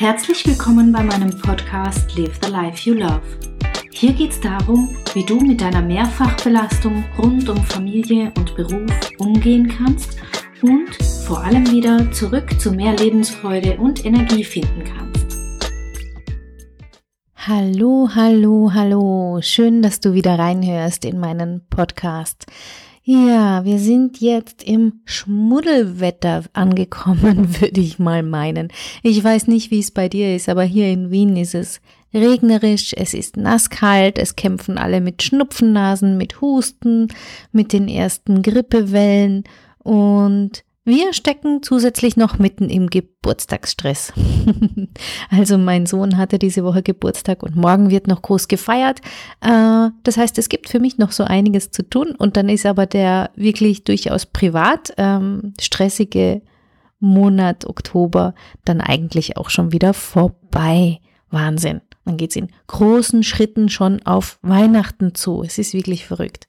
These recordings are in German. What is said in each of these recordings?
Herzlich willkommen bei meinem Podcast Live the Life You Love. Hier geht es darum, wie du mit deiner Mehrfachbelastung rund um Familie und Beruf umgehen kannst und vor allem wieder zurück zu mehr Lebensfreude und Energie finden kannst. Hallo, hallo, hallo. Schön, dass du wieder reinhörst in meinen Podcast. Ja, wir sind jetzt im Schmuddelwetter angekommen, würde ich mal meinen. Ich weiß nicht, wie es bei dir ist, aber hier in Wien ist es regnerisch, es ist nasskalt, es kämpfen alle mit Schnupfennasen, mit Husten, mit den ersten Grippewellen und wir stecken zusätzlich noch mitten im Geburtstagsstress. also mein Sohn hatte diese Woche Geburtstag und morgen wird noch groß gefeiert. Äh, das heißt, es gibt für mich noch so einiges zu tun und dann ist aber der wirklich durchaus privat ähm, stressige Monat Oktober dann eigentlich auch schon wieder vorbei. Wahnsinn. Dann geht's in großen Schritten schon auf Weihnachten zu. Es ist wirklich verrückt.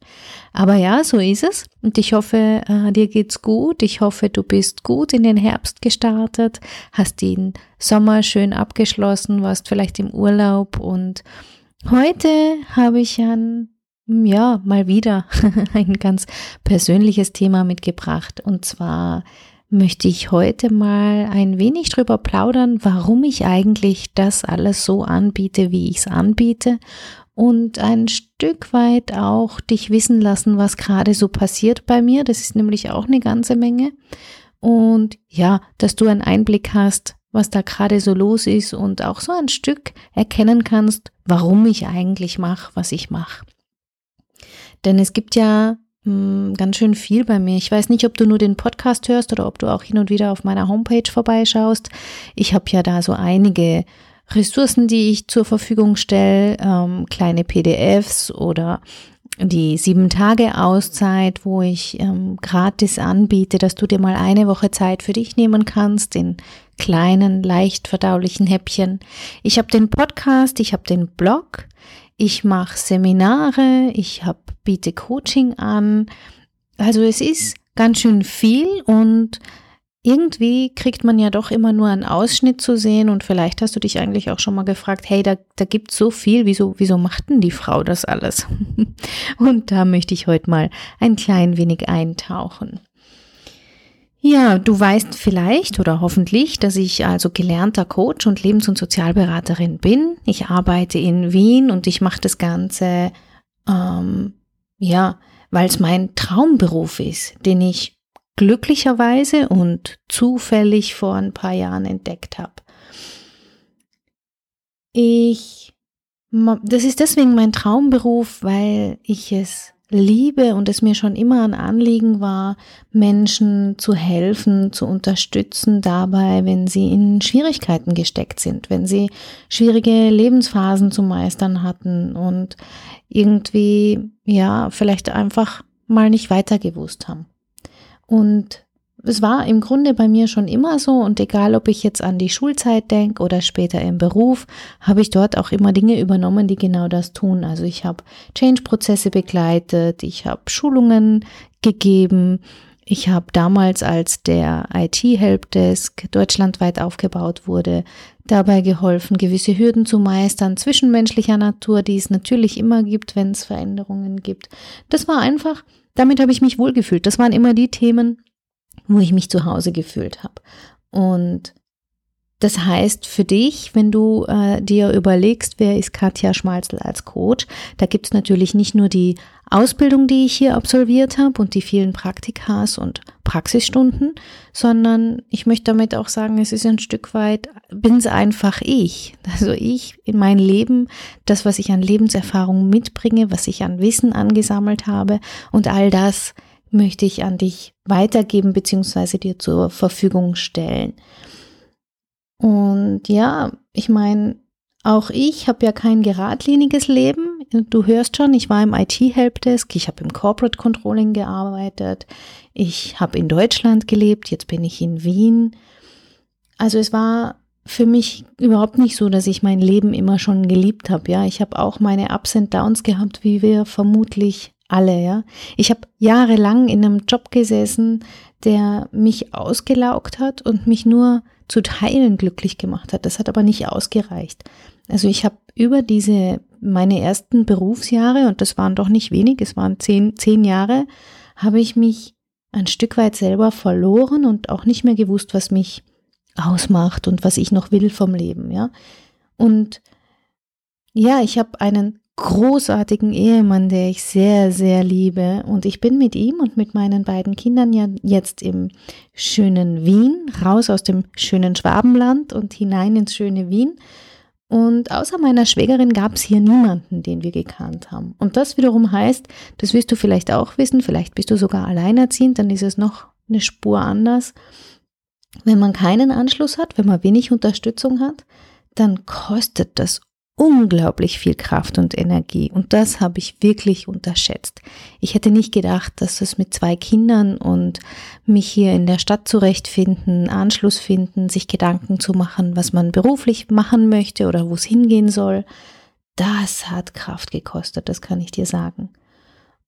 Aber ja, so ist es. Und ich hoffe, äh, dir geht's gut. Ich hoffe, du bist gut in den Herbst gestartet, hast den Sommer schön abgeschlossen, warst vielleicht im Urlaub. Und heute habe ich ein, ja, mal wieder ein ganz persönliches Thema mitgebracht. Und zwar möchte ich heute mal ein wenig drüber plaudern, warum ich eigentlich das alles so anbiete, wie ich es anbiete und ein Stück weit auch dich wissen lassen, was gerade so passiert bei mir. Das ist nämlich auch eine ganze Menge. Und ja, dass du einen Einblick hast, was da gerade so los ist und auch so ein Stück erkennen kannst, warum ich eigentlich mache, was ich mache. Denn es gibt ja hm, ganz schön viel bei mir. Ich weiß nicht, ob du nur den Podcast hörst oder ob du auch hin und wieder auf meiner Homepage vorbeischaust. Ich habe ja da so einige Ressourcen, die ich zur Verfügung stelle, ähm, kleine PDFs oder die sieben Tage Auszeit, wo ich ähm, gratis anbiete, dass du dir mal eine Woche Zeit für dich nehmen kannst in kleinen, leicht verdaulichen Häppchen. Ich habe den Podcast, ich habe den Blog, ich mache Seminare, ich hab, biete Coaching an. Also es ist ganz schön viel und irgendwie kriegt man ja doch immer nur einen Ausschnitt zu sehen und vielleicht hast du dich eigentlich auch schon mal gefragt, hey, da, da gibt so viel, wieso, wieso macht denn die Frau das alles? und da möchte ich heute mal ein klein wenig eintauchen. Ja, du weißt vielleicht oder hoffentlich, dass ich also gelernter Coach und Lebens- und Sozialberaterin bin. Ich arbeite in Wien und ich mache das Ganze, ähm, ja, weil es mein Traumberuf ist, den ich glücklicherweise und zufällig vor ein paar Jahren entdeckt habe. Ich, das ist deswegen mein Traumberuf, weil ich es liebe und es mir schon immer ein Anliegen war, Menschen zu helfen, zu unterstützen dabei, wenn sie in Schwierigkeiten gesteckt sind, wenn sie schwierige Lebensphasen zu meistern hatten und irgendwie, ja, vielleicht einfach mal nicht weiter gewusst haben. Und es war im Grunde bei mir schon immer so und egal, ob ich jetzt an die Schulzeit denke oder später im Beruf, habe ich dort auch immer Dinge übernommen, die genau das tun. Also ich habe Change-Prozesse begleitet, ich habe Schulungen gegeben, ich habe damals, als der IT-Helpdesk deutschlandweit aufgebaut wurde, dabei geholfen, gewisse Hürden zu meistern, zwischenmenschlicher Natur, die es natürlich immer gibt, wenn es Veränderungen gibt. Das war einfach, damit habe ich mich wohlgefühlt. Das waren immer die Themen, wo ich mich zu Hause gefühlt habe. Und das heißt für dich, wenn du äh, dir überlegst, wer ist Katja Schmalzel als Coach, da gibt's natürlich nicht nur die Ausbildung, die ich hier absolviert habe und die vielen Praktikas und Praxisstunden, sondern ich möchte damit auch sagen, es ist ein Stück weit, bin's einfach ich. Also ich in mein Leben, das, was ich an Lebenserfahrung mitbringe, was ich an Wissen angesammelt habe und all das möchte ich an dich weitergeben bzw. dir zur Verfügung stellen. Und ja, ich meine, auch ich habe ja kein geradliniges Leben. Du hörst schon, ich war im IT-Helpdesk, ich habe im Corporate Controlling gearbeitet, ich habe in Deutschland gelebt, jetzt bin ich in Wien. Also es war für mich überhaupt nicht so, dass ich mein Leben immer schon geliebt habe. Ja, ich habe auch meine Ups und Downs gehabt, wie wir vermutlich alle, ja. Ich habe jahrelang in einem Job gesessen, der mich ausgelaugt hat und mich nur zu Teilen glücklich gemacht hat. Das hat aber nicht ausgereicht. Also ich habe über diese meine ersten Berufsjahre, und das waren doch nicht wenig, es waren zehn, zehn Jahre, habe ich mich ein Stück weit selber verloren und auch nicht mehr gewusst, was mich ausmacht und was ich noch will vom Leben, ja. Und ja, ich habe einen großartigen Ehemann, der ich sehr, sehr liebe. Und ich bin mit ihm und mit meinen beiden Kindern ja jetzt im schönen Wien, raus aus dem schönen Schwabenland und hinein ins schöne Wien. Und außer meiner Schwägerin gab es hier niemanden, den wir gekannt haben. Und das wiederum heißt, das wirst du vielleicht auch wissen, vielleicht bist du sogar alleinerziehend, dann ist es noch eine Spur anders. Wenn man keinen Anschluss hat, wenn man wenig Unterstützung hat, dann kostet das unglaublich viel Kraft und Energie. Und das habe ich wirklich unterschätzt. Ich hätte nicht gedacht, dass es mit zwei Kindern und mich hier in der Stadt zurechtfinden, Anschluss finden, sich Gedanken zu machen, was man beruflich machen möchte oder wo es hingehen soll, das hat Kraft gekostet, das kann ich dir sagen.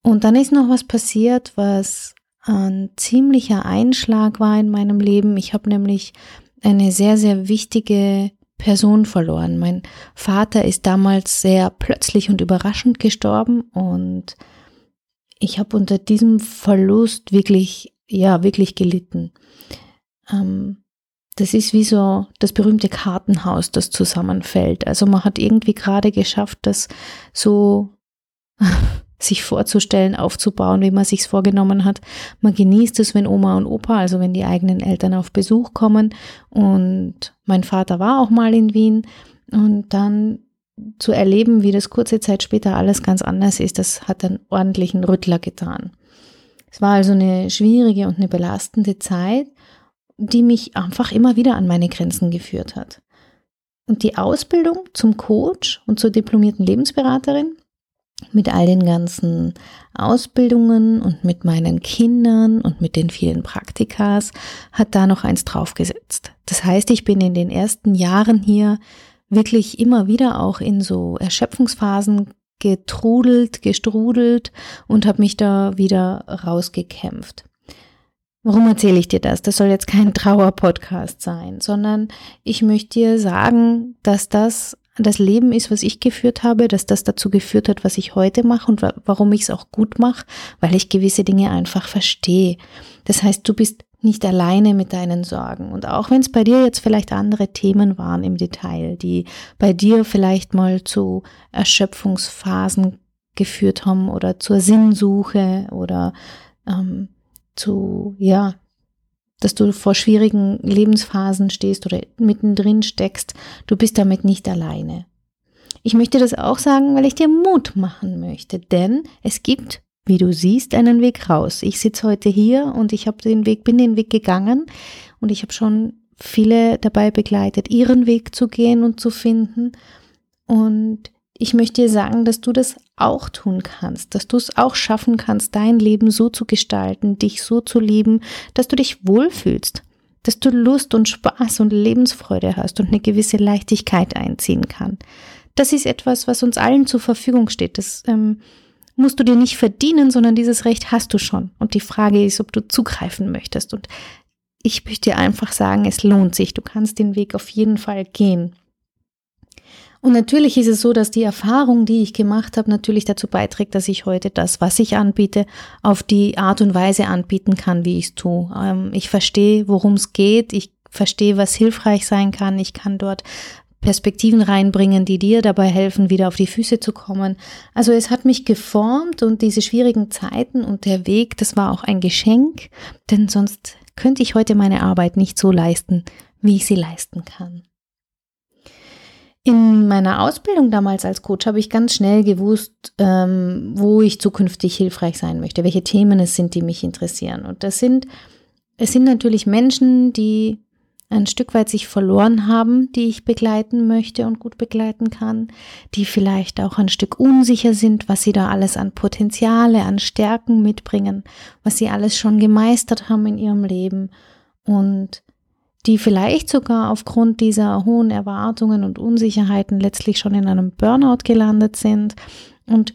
Und dann ist noch was passiert, was ein ziemlicher Einschlag war in meinem Leben. Ich habe nämlich eine sehr, sehr wichtige Person verloren. Mein Vater ist damals sehr plötzlich und überraschend gestorben und ich habe unter diesem Verlust wirklich, ja, wirklich gelitten. Ähm, das ist wie so das berühmte Kartenhaus, das zusammenfällt. Also man hat irgendwie gerade geschafft, das so sich vorzustellen, aufzubauen, wie man sich's vorgenommen hat. Man genießt es, wenn Oma und Opa, also wenn die eigenen Eltern auf Besuch kommen. Und mein Vater war auch mal in Wien und dann zu erleben, wie das kurze Zeit später alles ganz anders ist, das hat einen ordentlichen Rüttler getan. Es war also eine schwierige und eine belastende Zeit, die mich einfach immer wieder an meine Grenzen geführt hat. Und die Ausbildung zum Coach und zur diplomierten Lebensberaterin mit all den ganzen Ausbildungen und mit meinen Kindern und mit den vielen Praktikas hat da noch eins draufgesetzt. Das heißt, ich bin in den ersten Jahren hier wirklich immer wieder auch in so Erschöpfungsphasen getrudelt, gestrudelt und habe mich da wieder rausgekämpft. Warum erzähle ich dir das? Das soll jetzt kein Trauer-Podcast sein, sondern ich möchte dir sagen, dass das das Leben ist, was ich geführt habe, dass das dazu geführt hat, was ich heute mache und warum ich es auch gut mache, weil ich gewisse Dinge einfach verstehe. Das heißt, du bist nicht alleine mit deinen Sorgen. Und auch wenn es bei dir jetzt vielleicht andere Themen waren im Detail, die bei dir vielleicht mal zu Erschöpfungsphasen geführt haben oder zur Sinnsuche oder ähm, zu, ja, dass du vor schwierigen Lebensphasen stehst oder mittendrin steckst, du bist damit nicht alleine. Ich möchte das auch sagen, weil ich dir Mut machen möchte, denn es gibt, wie du siehst, einen Weg raus. Ich sitze heute hier und ich habe den Weg, bin den Weg gegangen und ich habe schon viele dabei begleitet, ihren Weg zu gehen und zu finden. Und ich möchte dir sagen, dass du das auch tun kannst, dass du es auch schaffen kannst, dein Leben so zu gestalten, dich so zu lieben, dass du dich wohlfühlst, dass du Lust und Spaß und Lebensfreude hast und eine gewisse Leichtigkeit einziehen kann. Das ist etwas, was uns allen zur Verfügung steht. Das ähm, musst du dir nicht verdienen, sondern dieses Recht hast du schon. Und die Frage ist, ob du zugreifen möchtest. Und ich möchte dir einfach sagen, es lohnt sich. Du kannst den Weg auf jeden Fall gehen. Und natürlich ist es so, dass die Erfahrung, die ich gemacht habe, natürlich dazu beiträgt, dass ich heute das, was ich anbiete, auf die Art und Weise anbieten kann, wie ich es tue. Ähm, ich verstehe, worum es geht. Ich verstehe, was hilfreich sein kann. Ich kann dort Perspektiven reinbringen, die dir dabei helfen, wieder auf die Füße zu kommen. Also es hat mich geformt und diese schwierigen Zeiten und der Weg, das war auch ein Geschenk, denn sonst könnte ich heute meine Arbeit nicht so leisten, wie ich sie leisten kann. In meiner Ausbildung damals als Coach habe ich ganz schnell gewusst, ähm, wo ich zukünftig hilfreich sein möchte, welche Themen es sind, die mich interessieren. Und das sind, es sind natürlich Menschen, die ein Stück weit sich verloren haben, die ich begleiten möchte und gut begleiten kann, die vielleicht auch ein Stück unsicher sind, was sie da alles an Potenziale, an Stärken mitbringen, was sie alles schon gemeistert haben in ihrem Leben und die vielleicht sogar aufgrund dieser hohen Erwartungen und Unsicherheiten letztlich schon in einem Burnout gelandet sind. Und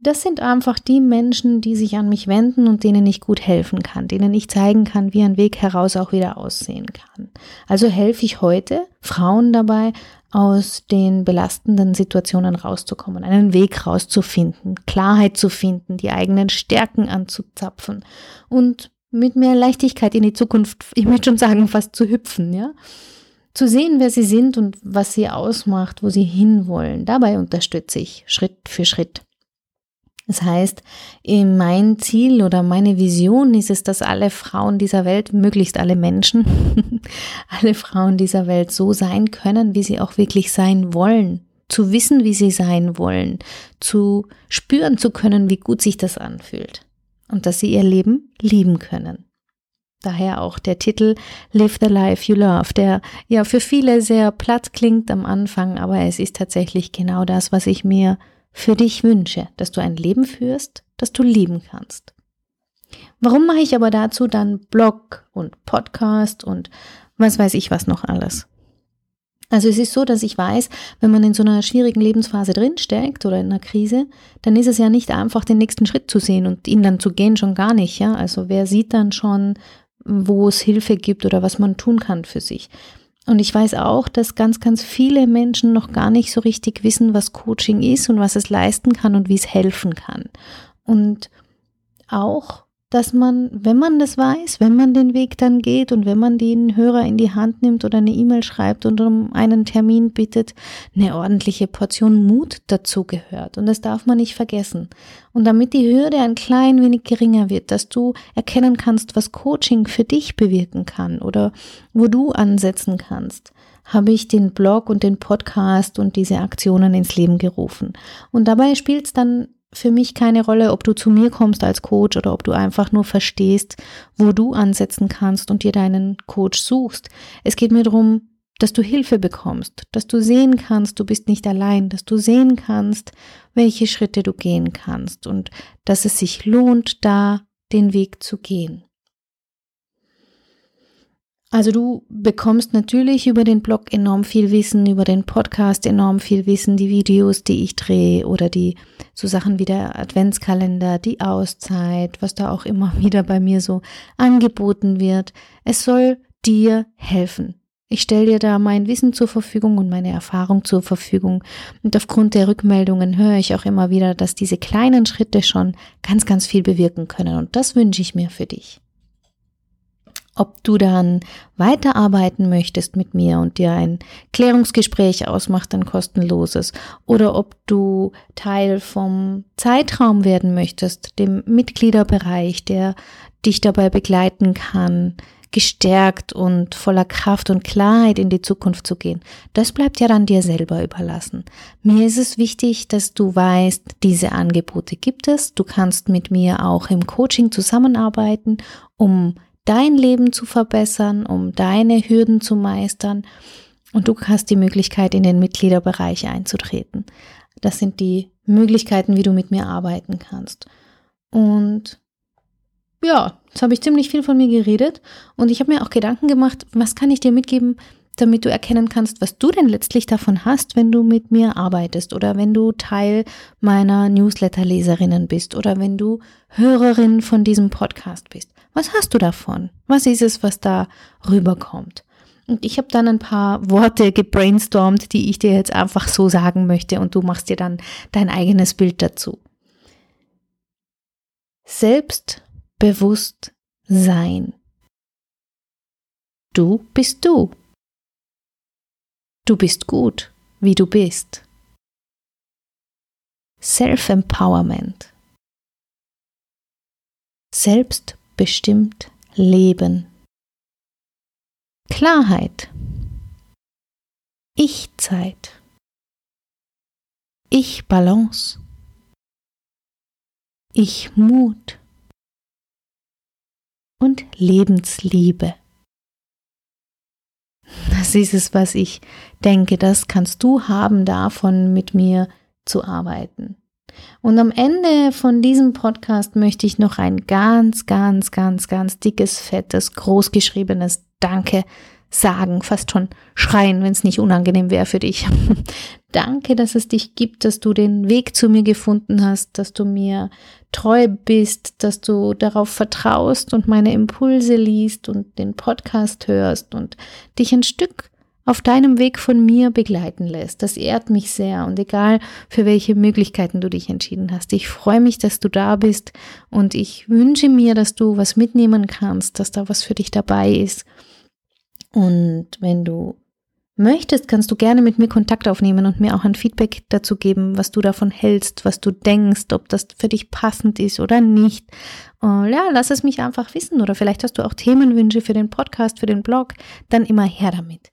das sind einfach die Menschen, die sich an mich wenden und denen ich gut helfen kann, denen ich zeigen kann, wie ein Weg heraus auch wieder aussehen kann. Also helfe ich heute Frauen dabei, aus den belastenden Situationen rauszukommen, einen Weg rauszufinden, Klarheit zu finden, die eigenen Stärken anzuzapfen und mit mehr Leichtigkeit in die Zukunft, ich möchte schon sagen, fast zu hüpfen, ja. Zu sehen, wer sie sind und was sie ausmacht, wo sie hinwollen. Dabei unterstütze ich Schritt für Schritt. Das heißt, mein Ziel oder meine Vision ist es, dass alle Frauen dieser Welt, möglichst alle Menschen, alle Frauen dieser Welt so sein können, wie sie auch wirklich sein wollen. Zu wissen, wie sie sein wollen. Zu spüren zu können, wie gut sich das anfühlt. Und dass sie ihr Leben lieben können. Daher auch der Titel Live the Life You Love, der ja für viele sehr platt klingt am Anfang, aber es ist tatsächlich genau das, was ich mir für dich wünsche, dass du ein Leben führst, das du lieben kannst. Warum mache ich aber dazu dann Blog und Podcast und was weiß ich was noch alles? Also es ist so, dass ich weiß, wenn man in so einer schwierigen Lebensphase drinsteckt oder in einer Krise, dann ist es ja nicht einfach, den nächsten Schritt zu sehen und ihn dann zu gehen, schon gar nicht, ja. Also wer sieht dann schon, wo es Hilfe gibt oder was man tun kann für sich. Und ich weiß auch, dass ganz, ganz viele Menschen noch gar nicht so richtig wissen, was Coaching ist und was es leisten kann und wie es helfen kann. Und auch dass man, wenn man das weiß, wenn man den Weg dann geht und wenn man den Hörer in die Hand nimmt oder eine E-Mail schreibt und um einen Termin bittet, eine ordentliche Portion Mut dazu gehört. Und das darf man nicht vergessen. Und damit die Hürde ein klein wenig geringer wird, dass du erkennen kannst, was Coaching für dich bewirken kann oder wo du ansetzen kannst, habe ich den Blog und den Podcast und diese Aktionen ins Leben gerufen. Und dabei spielt es dann für mich keine Rolle, ob du zu mir kommst als Coach oder ob du einfach nur verstehst, wo du ansetzen kannst und dir deinen Coach suchst. Es geht mir darum, dass du Hilfe bekommst, dass du sehen kannst, du bist nicht allein, dass du sehen kannst, welche Schritte du gehen kannst und dass es sich lohnt, da den Weg zu gehen. Also du bekommst natürlich über den Blog enorm viel Wissen, über den Podcast enorm viel Wissen, die Videos, die ich drehe oder die so Sachen wie der Adventskalender, die Auszeit, was da auch immer wieder bei mir so angeboten wird. Es soll dir helfen. Ich stelle dir da mein Wissen zur Verfügung und meine Erfahrung zur Verfügung. Und aufgrund der Rückmeldungen höre ich auch immer wieder, dass diese kleinen Schritte schon ganz, ganz viel bewirken können. Und das wünsche ich mir für dich ob du dann weiterarbeiten möchtest mit mir und dir ein Klärungsgespräch ausmacht, ein kostenloses, oder ob du Teil vom Zeitraum werden möchtest, dem Mitgliederbereich, der dich dabei begleiten kann, gestärkt und voller Kraft und Klarheit in die Zukunft zu gehen. Das bleibt ja dann dir selber überlassen. Mir ist es wichtig, dass du weißt, diese Angebote gibt es. Du kannst mit mir auch im Coaching zusammenarbeiten, um dein Leben zu verbessern, um deine Hürden zu meistern. Und du hast die Möglichkeit, in den Mitgliederbereich einzutreten. Das sind die Möglichkeiten, wie du mit mir arbeiten kannst. Und ja, jetzt habe ich ziemlich viel von mir geredet und ich habe mir auch Gedanken gemacht, was kann ich dir mitgeben, damit du erkennen kannst, was du denn letztlich davon hast, wenn du mit mir arbeitest oder wenn du Teil meiner Newsletter-Leserinnen bist oder wenn du Hörerin von diesem Podcast bist. Was hast du davon? Was ist es, was da rüberkommt? Und ich habe dann ein paar Worte gebrainstormt, die ich dir jetzt einfach so sagen möchte und du machst dir dann dein eigenes Bild dazu. Selbstbewusst sein. Du bist du. Du bist gut, wie du bist. Self-Empowerment. Selbstbestimmt leben. Klarheit. Ich-Zeit. Ich-Balance. Ich-Mut. Und Lebensliebe. Das ist es, was ich denke, das kannst du haben, davon mit mir zu arbeiten. Und am Ende von diesem Podcast möchte ich noch ein ganz, ganz, ganz, ganz dickes, fettes, großgeschriebenes Danke sagen, fast schon schreien, wenn es nicht unangenehm wäre für dich. Danke, dass es dich gibt, dass du den Weg zu mir gefunden hast, dass du mir treu bist, dass du darauf vertraust und meine Impulse liest und den Podcast hörst und dich ein Stück auf deinem Weg von mir begleiten lässt. Das ehrt mich sehr und egal für welche Möglichkeiten du dich entschieden hast. Ich freue mich, dass du da bist und ich wünsche mir, dass du was mitnehmen kannst, dass da was für dich dabei ist. Und wenn du möchtest, kannst du gerne mit mir Kontakt aufnehmen und mir auch ein Feedback dazu geben, was du davon hältst, was du denkst, ob das für dich passend ist oder nicht. Und ja, lass es mich einfach wissen oder vielleicht hast du auch Themenwünsche für den Podcast, für den Blog, dann immer her damit.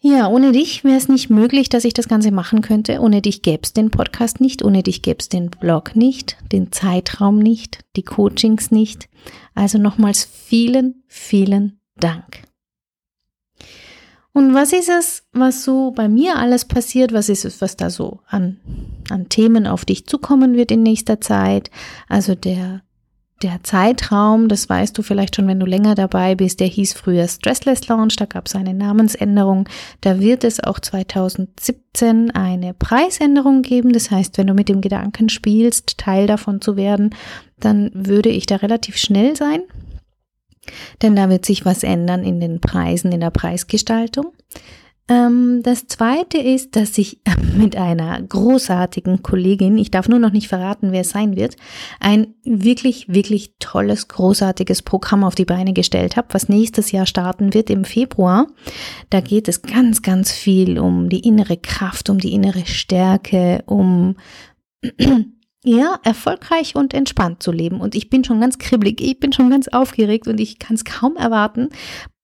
Ja, ohne dich wäre es nicht möglich, dass ich das Ganze machen könnte. Ohne dich gäbe es den Podcast nicht, ohne dich gäbe es den Blog nicht, den Zeitraum nicht, die Coachings nicht. Also nochmals vielen, vielen Dank. Und was ist es, was so bei mir alles passiert? Was ist es, was da so an, an Themen auf dich zukommen wird in nächster Zeit? Also der der Zeitraum, das weißt du vielleicht schon, wenn du länger dabei bist, der hieß früher Stressless Launch, da gab es eine Namensänderung. Da wird es auch 2017 eine Preisänderung geben. Das heißt, wenn du mit dem Gedanken spielst, Teil davon zu werden, dann würde ich da relativ schnell sein. Denn da wird sich was ändern in den Preisen, in der Preisgestaltung. Ähm, das zweite ist, dass ich mit einer großartigen Kollegin, ich darf nur noch nicht verraten, wer es sein wird, ein wirklich, wirklich tolles, großartiges Programm auf die Beine gestellt habe, was nächstes Jahr starten wird im Februar. Da geht es ganz, ganz viel um die innere Kraft, um die innere Stärke, um ja, erfolgreich und entspannt zu leben. Und ich bin schon ganz kribbelig, ich bin schon ganz aufgeregt und ich kann es kaum erwarten,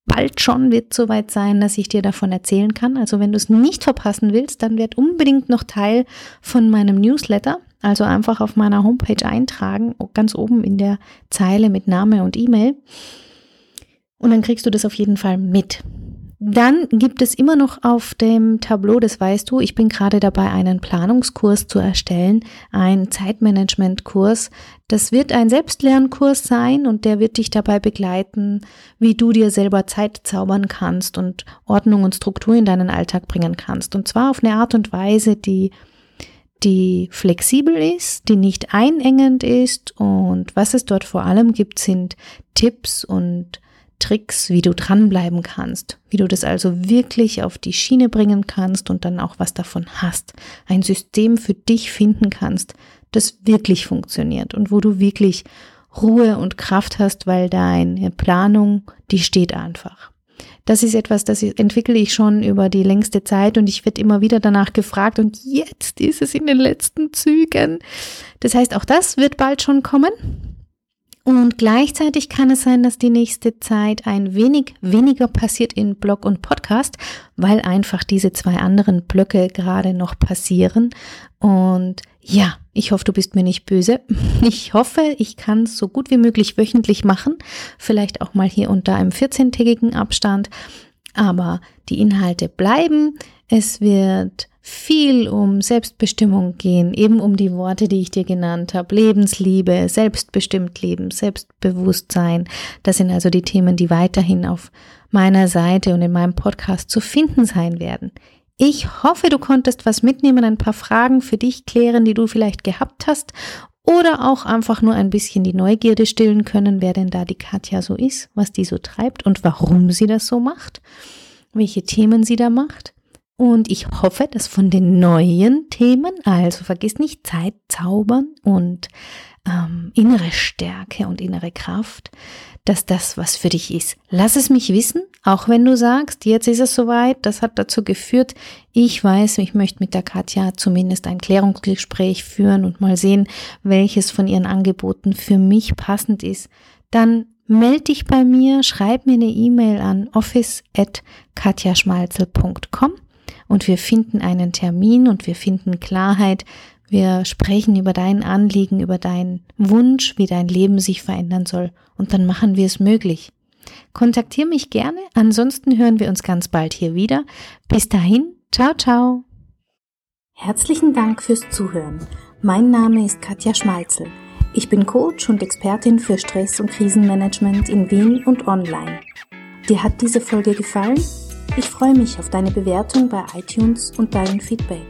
bald schon wird soweit sein, dass ich dir davon erzählen kann. Also wenn du es nicht verpassen willst, dann werd unbedingt noch Teil von meinem Newsletter. Also einfach auf meiner Homepage eintragen, ganz oben in der Zeile mit Name und E-Mail. Und dann kriegst du das auf jeden Fall mit. Dann gibt es immer noch auf dem Tableau, das weißt du, ich bin gerade dabei, einen Planungskurs zu erstellen, ein Zeitmanagementkurs. Das wird ein Selbstlernkurs sein und der wird dich dabei begleiten, wie du dir selber Zeit zaubern kannst und Ordnung und Struktur in deinen Alltag bringen kannst. Und zwar auf eine Art und Weise, die die flexibel ist, die nicht einengend ist und was es dort vor allem gibt, sind Tipps und Tricks, wie du dranbleiben kannst, wie du das also wirklich auf die Schiene bringen kannst und dann auch was davon hast. Ein System für dich finden kannst, das wirklich funktioniert und wo du wirklich Ruhe und Kraft hast, weil deine Planung, die steht einfach. Das ist etwas, das entwickle ich schon über die längste Zeit und ich werde immer wieder danach gefragt und jetzt ist es in den letzten Zügen. Das heißt, auch das wird bald schon kommen. Und gleichzeitig kann es sein, dass die nächste Zeit ein wenig weniger passiert in Blog und Podcast, weil einfach diese zwei anderen Blöcke gerade noch passieren. Und ja, ich hoffe, du bist mir nicht böse. Ich hoffe, ich kann es so gut wie möglich wöchentlich machen. Vielleicht auch mal hier unter einem 14-tägigen Abstand. Aber die Inhalte bleiben. Es wird viel um Selbstbestimmung gehen, eben um die Worte, die ich dir genannt habe. Lebensliebe, selbstbestimmt leben, Selbstbewusstsein. Das sind also die Themen, die weiterhin auf meiner Seite und in meinem Podcast zu finden sein werden. Ich hoffe, du konntest was mitnehmen, ein paar Fragen für dich klären, die du vielleicht gehabt hast oder auch einfach nur ein bisschen die Neugierde stillen können, wer denn da die Katja so ist, was die so treibt und warum sie das so macht, welche Themen sie da macht. Und ich hoffe, dass von den neuen Themen, also vergiss nicht Zeit zaubern und ähm, innere Stärke und innere Kraft, dass das was für dich ist. Lass es mich wissen, auch wenn du sagst, jetzt ist es soweit, das hat dazu geführt, ich weiß, ich möchte mit der Katja zumindest ein Klärungsgespräch führen und mal sehen, welches von ihren Angeboten für mich passend ist. Dann meld dich bei mir, schreib mir eine E-Mail an office@katjaschmalzel.com und wir finden einen Termin und wir finden Klarheit. Wir sprechen über dein Anliegen, über deinen Wunsch, wie dein Leben sich verändern soll und dann machen wir es möglich. Kontaktiere mich gerne, ansonsten hören wir uns ganz bald hier wieder. Bis dahin, ciao, ciao. Herzlichen Dank fürs Zuhören. Mein Name ist Katja Schmalzel. Ich bin Coach und Expertin für Stress- und Krisenmanagement in Wien und online. Dir hat diese Folge gefallen? Ich freue mich auf deine Bewertung bei iTunes und deinen Feedback.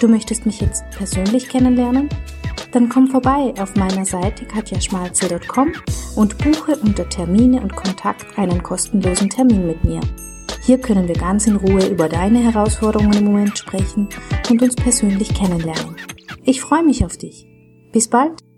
Du möchtest mich jetzt persönlich kennenlernen? Dann komm vorbei auf meiner Seite katjaschmalze.com und buche unter Termine und Kontakt einen kostenlosen Termin mit mir. Hier können wir ganz in Ruhe über deine Herausforderungen im Moment sprechen und uns persönlich kennenlernen. Ich freue mich auf dich. Bis bald!